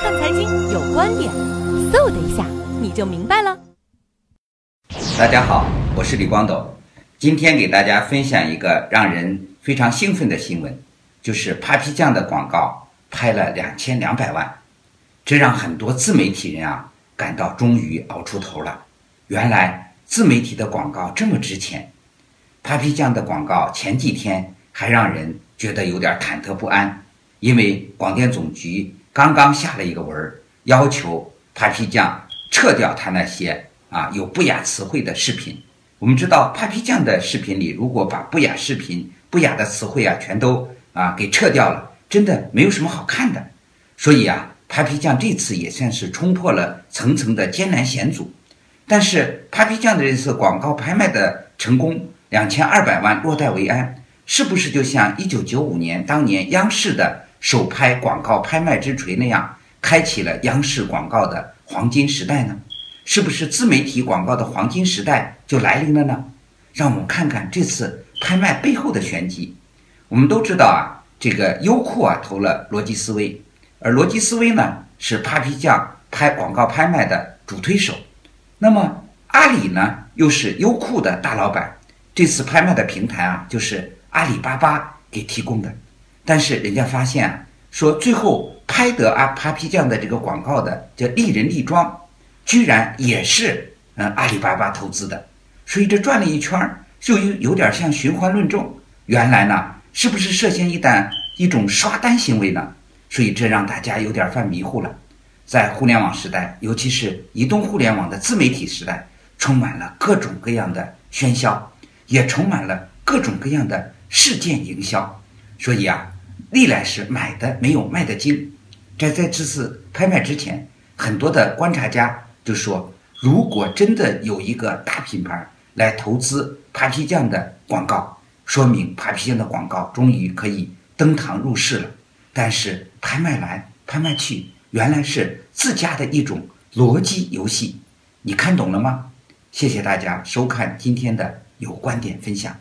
看财经有观点，嗖的一下你就明白了。大家好，我是李光斗，今天给大家分享一个让人非常兴奋的新闻，就是 Papi 酱的广告拍了两千两百万，这让很多自媒体人啊感到终于熬出头了。原来自媒体的广告这么值钱。Papi 酱的广告前几天还让人觉得有点忐忑不安，因为广电总局。刚刚下了一个文儿，要求 Papi 酱撤掉他那些啊有不雅词汇的视频。我们知道 Papi 酱的视频里，如果把不雅视频、不雅的词汇啊全都啊给撤掉了，真的没有什么好看的。所以啊，Papi 酱这次也算是冲破了层层的艰难险阻。但是 Papi 酱的这次广告拍卖的成功，两千二百万落袋为安，是不是就像一九九五年当年央视的？首拍广告拍卖之锤那样，开启了央视广告的黄金时代呢？是不是自媒体广告的黄金时代就来临了呢？让我们看看这次拍卖背后的玄机。我们都知道啊，这个优酷啊投了逻辑思维，而逻辑思维呢是 Papi 酱拍广告拍卖的主推手。那么阿里呢又是优酷的大老板，这次拍卖的平台啊就是阿里巴巴给提供的。但是人家发现啊，说最后拍得阿 Papi 酱的这个广告的叫丽人丽妆，居然也是嗯阿里巴巴投资的，所以这转了一圈儿就有有点像循环论证。原来呢，是不是涉嫌一单一种刷单行为呢？所以这让大家有点犯迷糊了。在互联网时代，尤其是移动互联网的自媒体时代，充满了各种各样的喧嚣，也充满了各种各样的事件营销。所以啊。历来是买的没有卖的精，在在这次拍卖之前，很多的观察家就说，如果真的有一个大品牌来投资 Papi 酱的广告，说明 Papi 酱的广告终于可以登堂入室了。但是拍卖来拍卖去，原来是自家的一种逻辑游戏，你看懂了吗？谢谢大家收看今天的有观点分享。